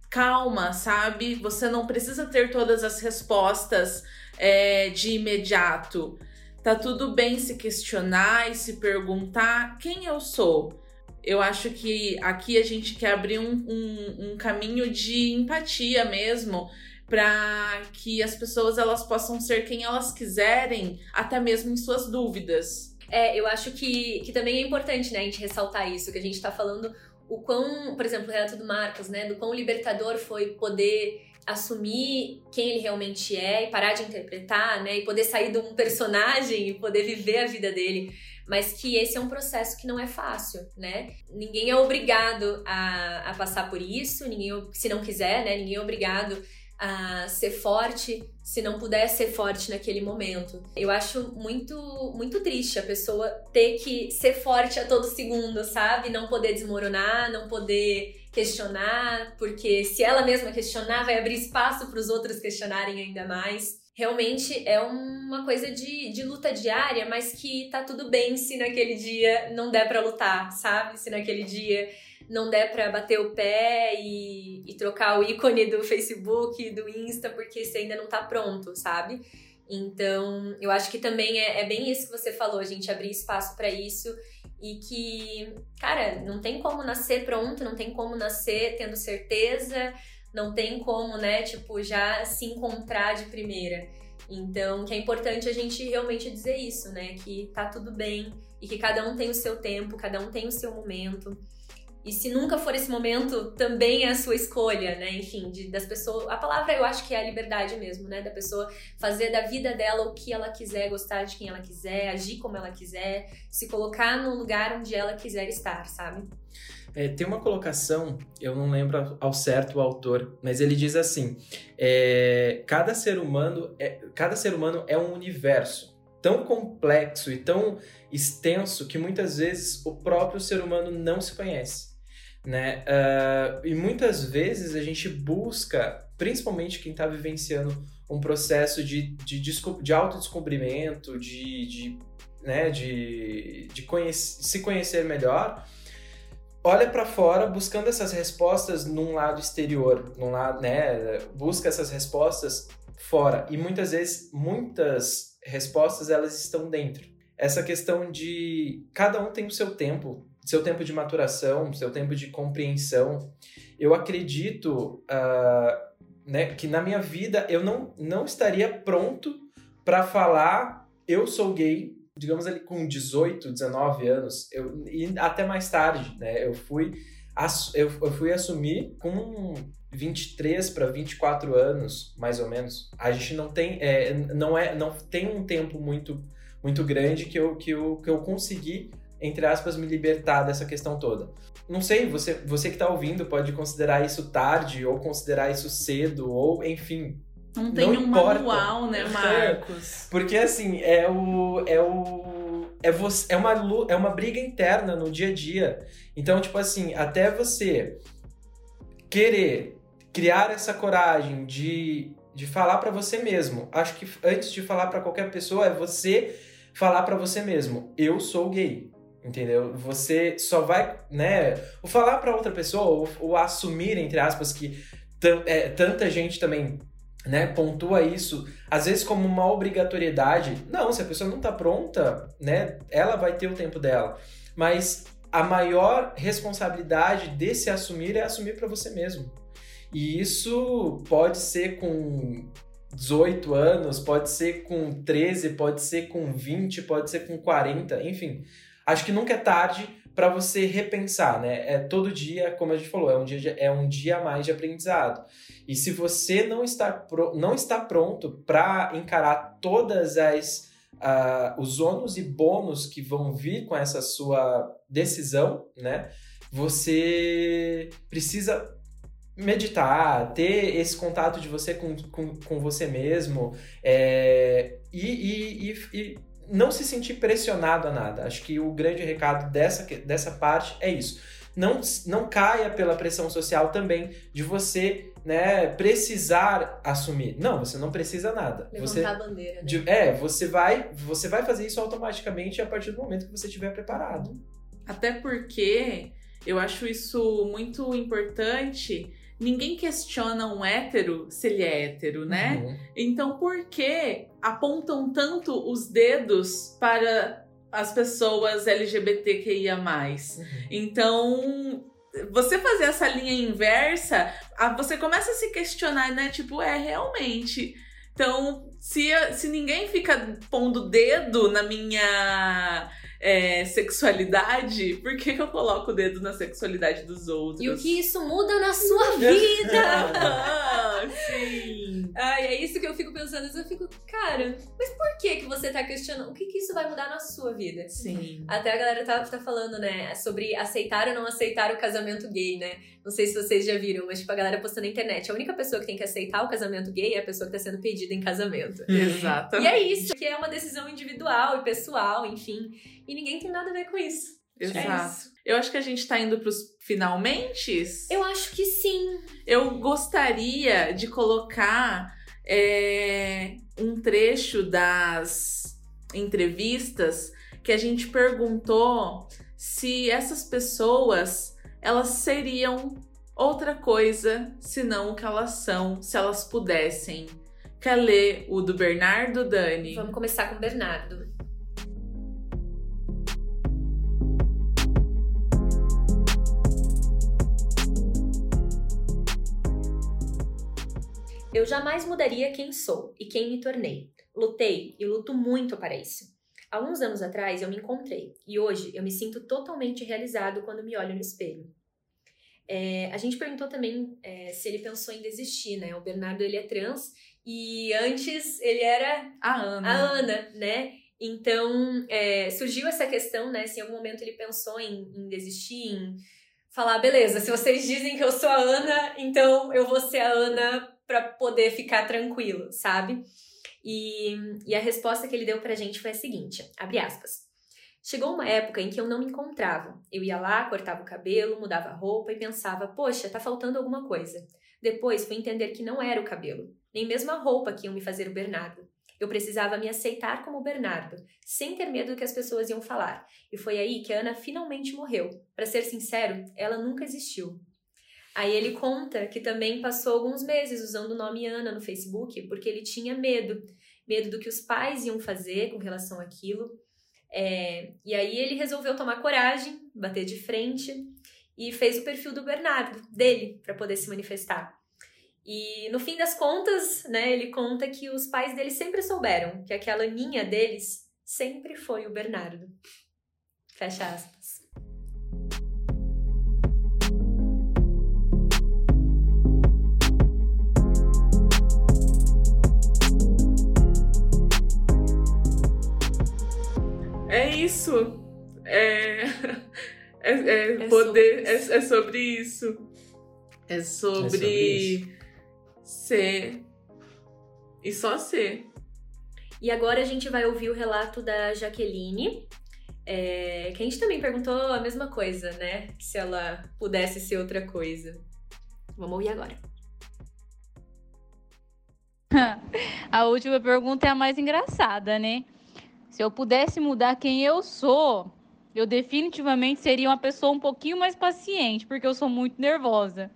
calma, sabe? Você não precisa ter todas as respostas é, de imediato. Tá tudo bem se questionar e se perguntar quem eu sou. Eu acho que aqui a gente quer abrir um, um, um caminho de empatia mesmo para que as pessoas elas possam ser quem elas quiserem, até mesmo em suas dúvidas. É, eu acho que, que também é importante, né, a gente ressaltar isso, que a gente está falando o quão, por exemplo, o relato do Marcos, né, do quão libertador foi poder assumir quem ele realmente é e parar de interpretar, né, e poder sair de um personagem e poder viver a vida dele, mas que esse é um processo que não é fácil, né? Ninguém é obrigado a, a passar por isso, ninguém, se não quiser, né, ninguém é obrigado a ser forte se não puder ser forte naquele momento. Eu acho muito muito triste a pessoa ter que ser forte a todo segundo, sabe? Não poder desmoronar, não poder questionar, porque se ela mesma questionar, vai abrir espaço para os outros questionarem ainda mais. Realmente é uma coisa de, de luta diária, mas que tá tudo bem se naquele dia não der para lutar, sabe? Se naquele dia não der para bater o pé e, e, trocar o ícone do Facebook, do Insta, porque você ainda não tá pronto, sabe? Então, eu acho que também é, é bem isso que você falou, gente abrir espaço para isso e que, cara, não tem como nascer pronto, não tem como nascer tendo certeza, não tem como, né, tipo, já se encontrar de primeira. Então, que é importante a gente realmente dizer isso, né, que tá tudo bem e que cada um tem o seu tempo, cada um tem o seu momento. E se nunca for esse momento, também é a sua escolha, né? Enfim, de, das pessoas. A palavra eu acho que é a liberdade mesmo, né? Da pessoa fazer da vida dela o que ela quiser, gostar de quem ela quiser, agir como ela quiser, se colocar no lugar onde ela quiser estar, sabe? É, tem uma colocação, eu não lembro ao certo o autor, mas ele diz assim: é, cada ser humano é, cada ser humano é um universo tão complexo e tão extenso que muitas vezes o próprio ser humano não se conhece né? Uh, e muitas vezes a gente busca, principalmente quem está vivenciando um processo de, de, de autodescobrimento, de, de, né, de, de conhece, se conhecer melhor, olha para fora buscando essas respostas num lado exterior, num lado, né, busca essas respostas fora e muitas vezes muitas respostas elas estão dentro. Essa questão de cada um tem o seu tempo, seu tempo de maturação, seu tempo de compreensão. Eu acredito uh, né, que na minha vida eu não, não estaria pronto para falar eu sou gay, digamos ali com 18, 19 anos, eu, e até mais tarde, né? Eu fui, eu, eu fui assumir com 23 para 24 anos, mais ou menos. A gente não tem, é, não é, não tem um tempo muito muito grande que eu, que eu, que eu consegui entre aspas, me libertar dessa questão toda. Não sei, você, você que está ouvindo pode considerar isso tarde, ou considerar isso cedo, ou enfim. Não tem não um importa. manual, né, Marcos? Porque assim, é o. É o é, você, é, uma, é uma briga interna no dia a dia. Então, tipo assim, até você querer criar essa coragem de, de falar para você mesmo. Acho que antes de falar para qualquer pessoa, é você falar para você mesmo: eu sou gay. Entendeu? Você só vai, né? O falar para outra pessoa, ou, ou, assumir, entre aspas, que é, tanta gente também né, pontua isso, às vezes como uma obrigatoriedade. Não, se a pessoa não tá pronta, né, ela vai ter o tempo dela. Mas a maior responsabilidade desse assumir é assumir para você mesmo. E isso pode ser com 18 anos, pode ser com 13, pode ser com 20, pode ser com 40, enfim. Acho que nunca é tarde para você repensar, né? É todo dia, como a gente falou, é um dia, é um dia a mais de aprendizado. E se você não está, pro, não está pronto para encarar todas as uh, os ônus e bônus que vão vir com essa sua decisão, né? Você precisa meditar, ter esse contato de você com, com, com você mesmo é, e, e, e, e, não se sentir pressionado a nada. Acho que o grande recado dessa, dessa parte é isso. Não, não caia pela pressão social também de você né, precisar assumir. Não, você não precisa nada. Levantar você, a bandeira. Né? De, é, você vai, você vai fazer isso automaticamente a partir do momento que você estiver preparado. Até porque eu acho isso muito importante. Ninguém questiona um hétero se ele é hétero, né? Uhum. Então por que apontam tanto os dedos para as pessoas LGBTQIA? Uhum. Então, você fazer essa linha inversa, você começa a se questionar, né? Tipo, é realmente. Então, se, se ninguém fica pondo dedo na minha é, sexualidade, por que, que eu coloco o dedo na sexualidade dos outros? E o que isso muda na sua vida? ah, sim. Ai, é isso que eu fico pensando. Eu fico, cara, mas por que que você tá questionando? O que que isso vai mudar na sua vida? Sim. Até a galera tá, tá falando, né, sobre aceitar ou não aceitar o casamento gay, né? Não sei se vocês já viram, mas tipo, a galera postando na internet. A única pessoa que tem que aceitar o casamento gay é a pessoa que tá sendo pedida em casamento. Exato. E é isso, que é uma decisão individual e pessoal, enfim. E ninguém tem nada a ver com isso. É Exato. É Eu acho que a gente tá indo pros finalmente. Eu acho que sim. Eu gostaria de colocar é, um trecho das entrevistas que a gente perguntou se essas pessoas elas seriam outra coisa senão o que elas são, se elas pudessem. Quer ler o do Bernardo, Dani? Vamos começar com o Bernardo. Eu jamais mudaria quem sou e quem me tornei. Lutei e luto muito para isso. Alguns anos atrás eu me encontrei e hoje eu me sinto totalmente realizado quando me olho no espelho. É, a gente perguntou também é, se ele pensou em desistir, né? O Bernardo ele é trans e antes ele era a Ana, a Ana né? Então é, surgiu essa questão, né? Se em algum momento ele pensou em, em desistir, em falar, beleza, se vocês dizem que eu sou a Ana, então eu vou ser a Ana para poder ficar tranquilo, sabe? E, e a resposta que ele deu pra gente foi a seguinte, abre aspas. Chegou uma época em que eu não me encontrava. Eu ia lá, cortava o cabelo, mudava a roupa e pensava, poxa, tá faltando alguma coisa. Depois fui entender que não era o cabelo, nem mesmo a roupa que iam me fazer o Bernardo. Eu precisava me aceitar como Bernardo, sem ter medo do que as pessoas iam falar. E foi aí que a Ana finalmente morreu. Para ser sincero, ela nunca existiu. Aí ele conta que também passou alguns meses usando o nome Ana no Facebook porque ele tinha medo, medo do que os pais iam fazer com relação àquilo. É, e aí ele resolveu tomar coragem, bater de frente e fez o perfil do Bernardo, dele, para poder se manifestar. E no fim das contas, né, ele conta que os pais dele sempre souberam que aquela ninha deles sempre foi o Bernardo. Fecha aspas. Isso. É, é, é, é poder. Sobre é, é, sobre isso. É sobre, é sobre isso. ser. E só ser. E agora a gente vai ouvir o relato da Jaqueline, É, que a gente também perguntou a mesma coisa, né? Se ela pudesse ser outra coisa. Vamos ouvir agora. a última pergunta é a mais engraçada, né? Se eu pudesse mudar quem eu sou, eu definitivamente seria uma pessoa um pouquinho mais paciente, porque eu sou muito nervosa.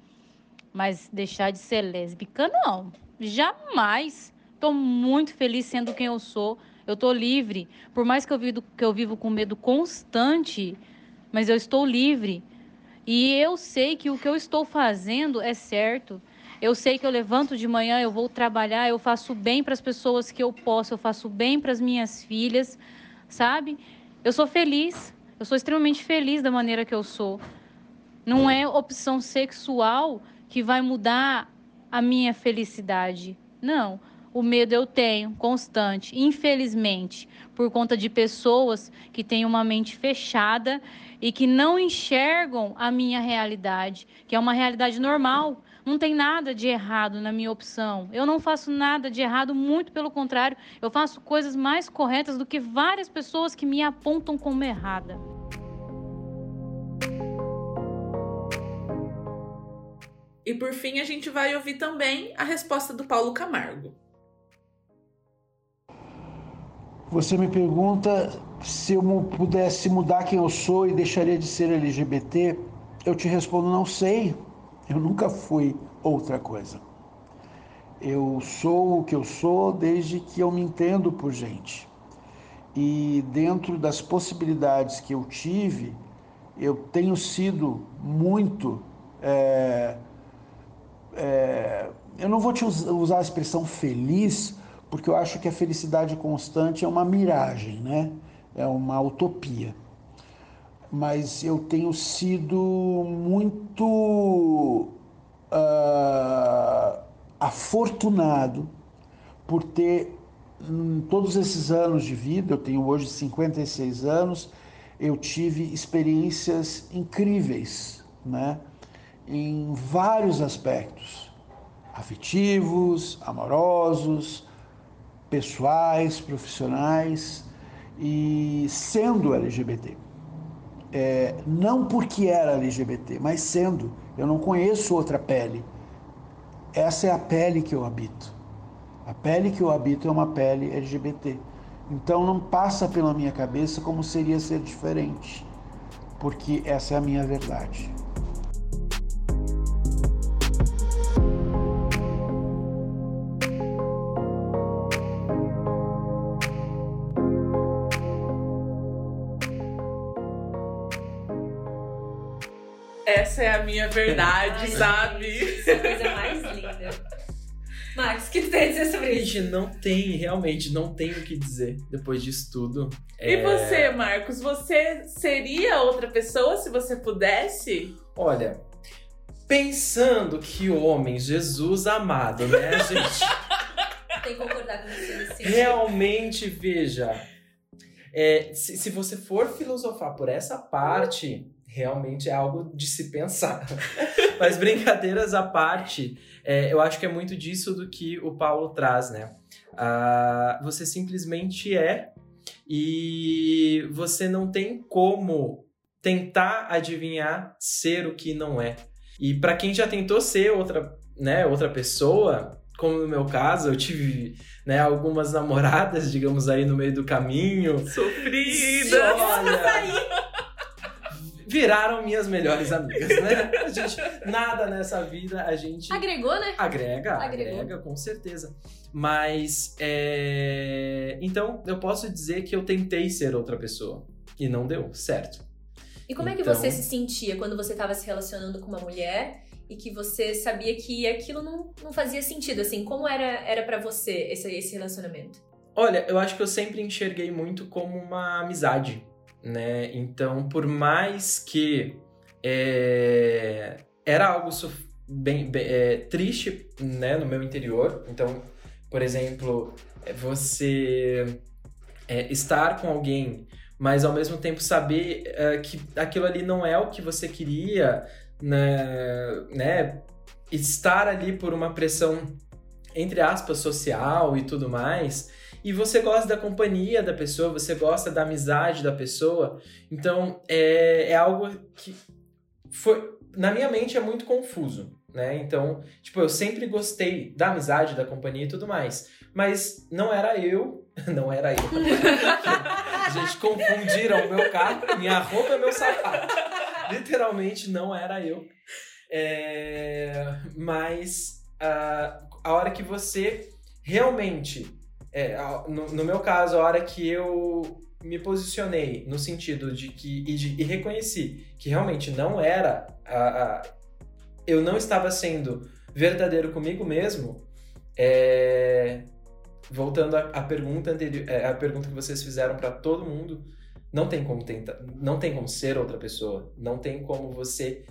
Mas deixar de ser lésbica, não. Jamais. Tô muito feliz sendo quem eu sou. Eu tô livre. Por mais que eu vivo, que eu vivo com medo constante, mas eu estou livre. E eu sei que o que eu estou fazendo é certo. Eu sei que eu levanto de manhã, eu vou trabalhar, eu faço bem para as pessoas que eu posso, eu faço bem para as minhas filhas, sabe? Eu sou feliz. Eu sou extremamente feliz da maneira que eu sou. Não é opção sexual que vai mudar a minha felicidade. Não. O medo eu tenho, constante, infelizmente, por conta de pessoas que têm uma mente fechada e que não enxergam a minha realidade, que é uma realidade normal. Não tem nada de errado na minha opção. Eu não faço nada de errado, muito pelo contrário, eu faço coisas mais corretas do que várias pessoas que me apontam como errada. E por fim, a gente vai ouvir também a resposta do Paulo Camargo. Você me pergunta se eu pudesse mudar quem eu sou e deixaria de ser LGBT. Eu te respondo: não sei. Eu nunca fui outra coisa. Eu sou o que eu sou desde que eu me entendo por gente. E dentro das possibilidades que eu tive, eu tenho sido muito. É, é, eu não vou te usar a expressão feliz, porque eu acho que a felicidade constante é uma miragem, né? É uma utopia. Mas eu tenho sido muito uh, afortunado por ter, em todos esses anos de vida, eu tenho hoje 56 anos, eu tive experiências incríveis, né? Em vários aspectos afetivos, amorosos, pessoais, profissionais e sendo LGBT. É, não porque era LGBT, mas sendo. Eu não conheço outra pele. Essa é a pele que eu habito. A pele que eu habito é uma pele LGBT. Então não passa pela minha cabeça como seria ser diferente, porque essa é a minha verdade. Essa é a minha verdade, Ai, sabe? Isso é a coisa mais linda. Max, o que tu tem a dizer sobre isso? Gente, não tem, realmente, não tem o que dizer depois disso tudo. E é... você, Marcos, você seria outra pessoa se você pudesse? Olha, pensando que homem, Jesus amado, né, gente? tem que concordar com você nesse Realmente, veja, é, se, se você for filosofar por essa parte, realmente é algo de se pensar. Mas brincadeiras à parte, é, eu acho que é muito disso do que o Paulo traz, né? Ah, você simplesmente é e você não tem como tentar adivinhar ser o que não é. E para quem já tentou ser outra, né, outra pessoa, como no meu caso, eu tive né, algumas namoradas, digamos aí, no meio do caminho. Sofrida! Olha, viraram minhas melhores amigas, né? A gente, nada nessa vida a gente. Agregou, né? Agrega, Agregou. agrega, com certeza. Mas, é... então, eu posso dizer que eu tentei ser outra pessoa e não deu certo. E como então... é que você então se sentia quando você estava se relacionando com uma mulher e que você sabia que aquilo não, não fazia sentido, assim? Como era, era para você esse, esse relacionamento? Olha, eu acho que eu sempre enxerguei muito como uma amizade né? Então, por mais que é, era algo bem, bem é, triste, né, no meu interior. Então, por exemplo, é, você é, estar com alguém, mas ao mesmo tempo saber é, que aquilo ali não é o que você queria, né, né? Estar ali por uma pressão entre aspas social e tudo mais e você gosta da companhia da pessoa, você gosta da amizade da pessoa. Então, é, é algo que foi, na minha mente é muito confuso, né? Então, tipo, eu sempre gostei da amizade, da companhia e tudo mais. Mas não era eu, não era eu. Gente, confundiram o meu carro, minha roupa meu sapato. Literalmente não era eu. É, mas a, a hora que você realmente, é, no, no meu caso, a hora que eu me posicionei no sentido de que e, de, e reconheci que realmente não era a, a, eu não estava sendo verdadeiro comigo mesmo é, voltando à pergunta anterior é, a pergunta que vocês fizeram para todo mundo não tem como tentar não tem como ser outra pessoa não tem como você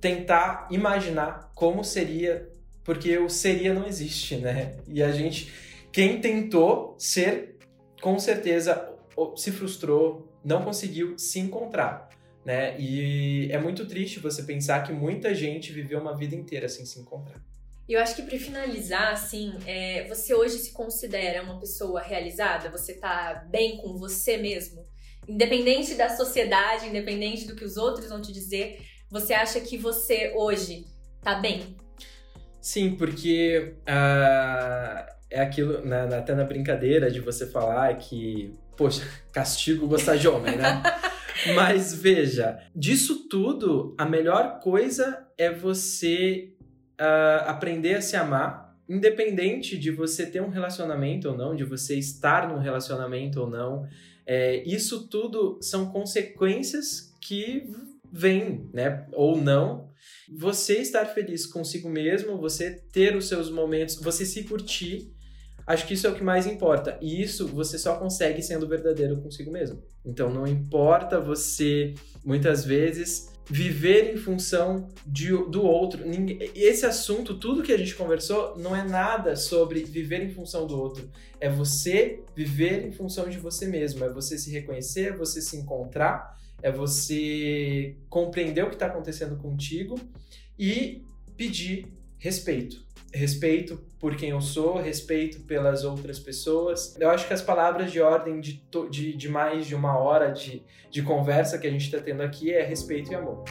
tentar imaginar como seria porque o seria não existe né? E a gente quem tentou ser com certeza se frustrou, não conseguiu se encontrar, né? E é muito triste você pensar que muita gente viveu uma vida inteira sem se encontrar. Eu acho que para finalizar, assim, é, você hoje se considera uma pessoa realizada? Você tá bem com você mesmo? Independente da sociedade, independente do que os outros vão te dizer, você acha que você hoje tá bem? Sim, porque uh, é aquilo, né, até na brincadeira de você falar que poxa, castigo gostar de homem, né? Mas veja, disso tudo, a melhor coisa é você uh, aprender a se amar, independente de você ter um relacionamento ou não, de você estar num relacionamento ou não. É, isso tudo são consequências que vêm, né? Ou não. Você estar feliz consigo mesmo, você ter os seus momentos, você se curtir Acho que isso é o que mais importa. E isso você só consegue sendo verdadeiro consigo mesmo. Então não importa você, muitas vezes, viver em função de, do outro. Esse assunto, tudo que a gente conversou, não é nada sobre viver em função do outro. É você viver em função de você mesmo. É você se reconhecer, é você se encontrar, é você compreender o que está acontecendo contigo e pedir respeito respeito por quem eu sou, respeito pelas outras pessoas. Eu acho que as palavras de ordem de, de, de mais de uma hora de, de conversa que a gente está tendo aqui é respeito e amor.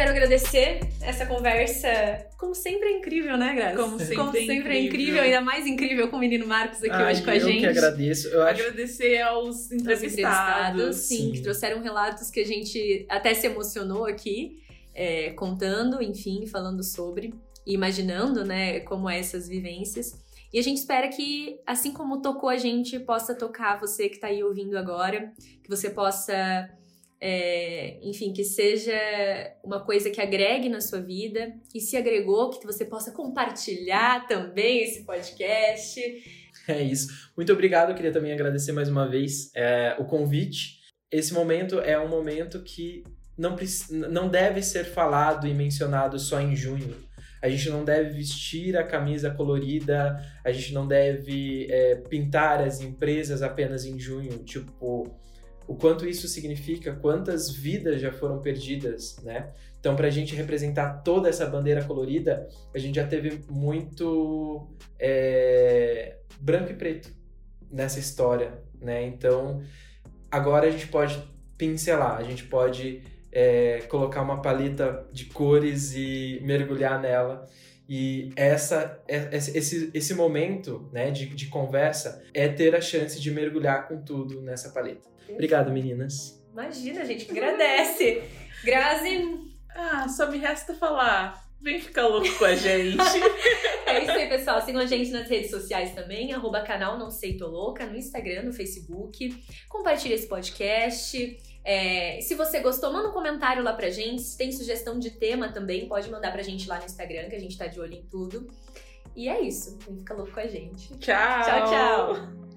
Quero agradecer essa conversa, como sempre é incrível, né, Graça? Como sempre, como sempre é, incrível. é incrível, ainda mais incrível com o menino Marcos aqui Ai, hoje com a gente. Eu que agradeço. Eu acho... Agradecer aos entrevistados, sim, sim, que trouxeram relatos que a gente até se emocionou aqui, é, contando, enfim, falando sobre e imaginando, né, como é essas vivências. E a gente espera que, assim como tocou a gente, possa tocar você que está aí ouvindo agora, que você possa é, enfim, que seja uma coisa que agregue na sua vida e se agregou, que você possa compartilhar também esse podcast. É isso. Muito obrigado. Eu queria também agradecer mais uma vez é, o convite. Esse momento é um momento que não, não deve ser falado e mencionado só em junho. A gente não deve vestir a camisa colorida, a gente não deve é, pintar as empresas apenas em junho. Tipo, o quanto isso significa, quantas vidas já foram perdidas, né? Então, para a gente representar toda essa bandeira colorida, a gente já teve muito é, branco e preto nessa história, né? Então, agora a gente pode pincelar, a gente pode é, colocar uma paleta de cores e mergulhar nela. E essa, é, esse, esse momento né, de, de conversa é ter a chance de mergulhar com tudo nessa paleta. Obrigado, meninas. Imagina, a gente que agradece. Grazi. Ah, só me resta falar. Vem ficar louco com a gente. é isso aí, pessoal. Sigam a gente nas redes sociais também, arroba canal Não Sei Tô Louca, no Instagram, no Facebook. Compartilhe esse podcast. É, se você gostou, manda um comentário lá pra gente. Se tem sugestão de tema também, pode mandar pra gente lá no Instagram, que a gente tá de olho em tudo. E é isso. Vem ficar louco com a gente. Tchau. Tchau, tchau.